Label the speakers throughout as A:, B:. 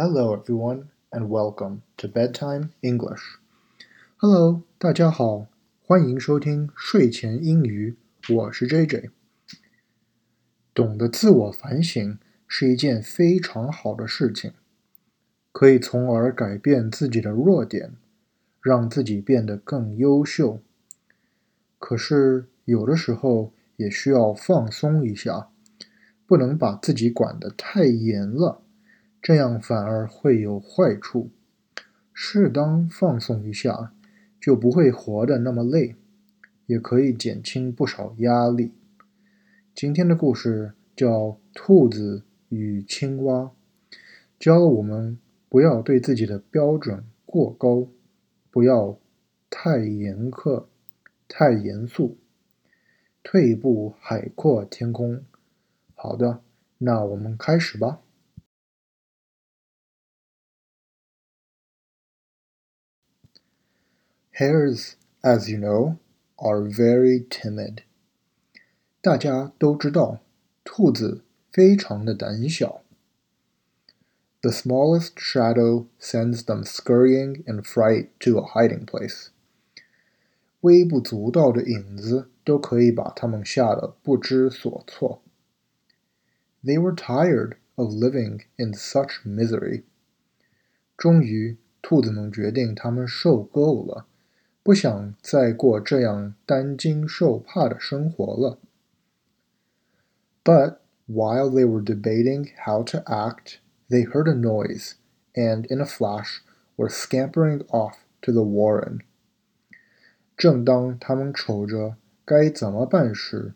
A: Hello, everyone, and welcome to Bedtime English. Hello，大家好，欢迎收听睡前英语。我是 JJ。懂得自我反省是一件非常好的事情，可以从而改变自己的弱点，让自己变得更优秀。可是有的时候也需要放松一下，不能把自己管得太严了，这样反而会有坏处。适当放松一下，就不会活得那么累，也可以减轻不少压力。今天的故事叫《兔子与青蛙》，教了我们不要对自己的标准过高，不要太严苛。太严肃，退一步海阔天空。好的，那我们开始吧。Hares, as you know, are very timid. 大家都知道，兔子非常的胆小。The smallest shadow sends them scurrying in fright to a hiding place. 微不足道的影子都可以把他们吓得不知所措。They were tired of living in such misery。终于，兔子们决定他们受够了， 不想再过这样担惊受怕的生活了。But while they were debating how to act, they heard a noise, and in a flash were scampering off to the warren. 正当他们瞅着该怎么办时，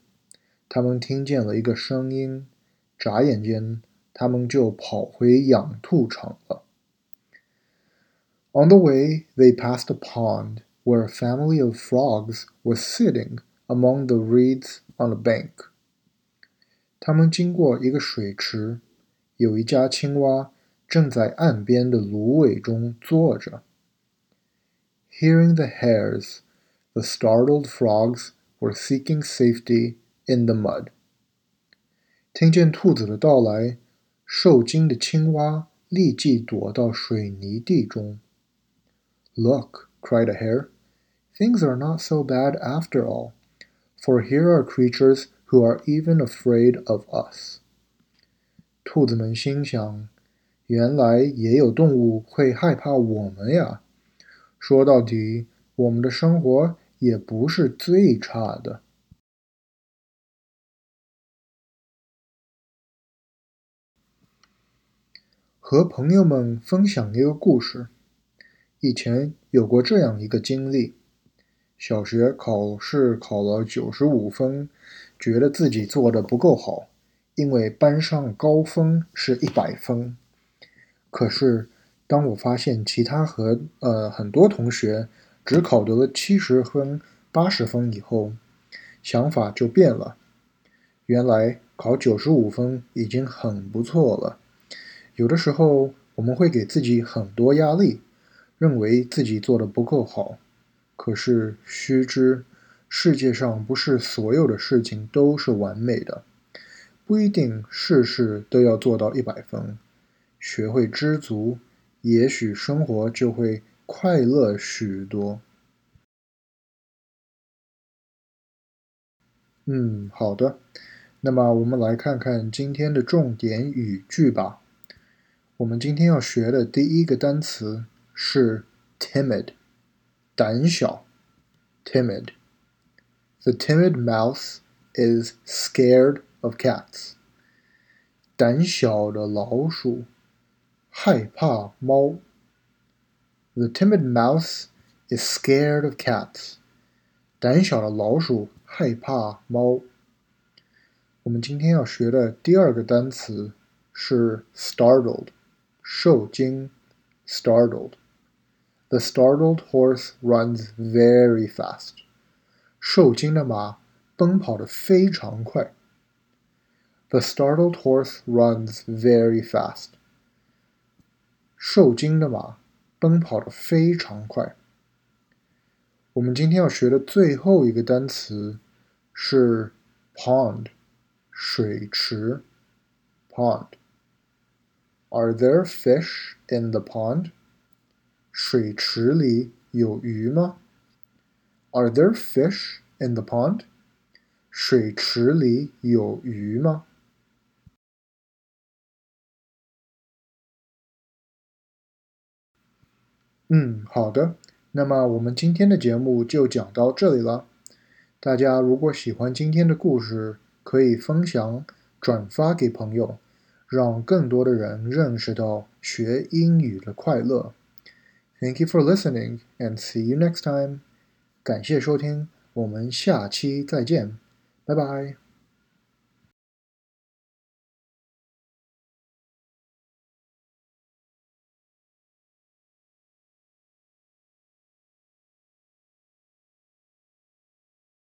A: 他们听见了一个声音，眨眼间，他们就跑回养兔场了。On the way, they passed a pond where a family of frogs was sitting among the reeds on a bank. 他们经过一个水池，有一家青蛙正在岸边的芦苇中坐着。Hearing the hares the startled frogs were seeking safety in the mud. 听见兔子的到来，受惊的青蛙立即躲到水泥地中。Look, cried a hare, Things are not so bad after all, for here are creatures who are even afraid of us. 兔子们心想：原来也有动物会害怕我们呀！说到底，我们的生活也不是最差的。和朋友们分享一个故事，以前有过这样一个经历小学考试考了九十五分，觉得自己做的不够好，因为班上高分是一百分。可是，当我发现其他和呃很多同学，只考得了七十分、八十分以后，想法就变了。原来考九十五分已经很不错了。有的时候我们会给自己很多压力，认为自己做的不够好。可是须知，世界上不是所有的事情都是完美的，不一定事事都要做到一百分。学会知足，也许生活就会。快乐许多。嗯，好的。那么我们来看看今天的重点语句吧。我们今天要学的第一个单词是 timid，胆小。timid。The timid mouse is scared of cats。胆小的老鼠害怕猫。The timid mouse is scared of cats. 胆小的老鼠害怕猫。我们今天要学的第二个单词是 startled，受惊。startled。 The startled horse runs very fast. 受惊的马奔跑得非常快。The startled horse runs very fast. 受惊的马。奔跑的非常快。我们今天要学的最后一个单词是 pond，水池。pond。 Are there fish in the pond? 水池里有鱼吗？Are there fish in the pond? 水池里有鱼吗？嗯，好的。那么我们今天的节目就讲到这里了。大家如果喜欢今天的故事，可以分享、转发给朋友，让更多的人认识到学英语的快乐。Thank you for listening and see you next time. 感谢收听，我们下期再见，拜拜。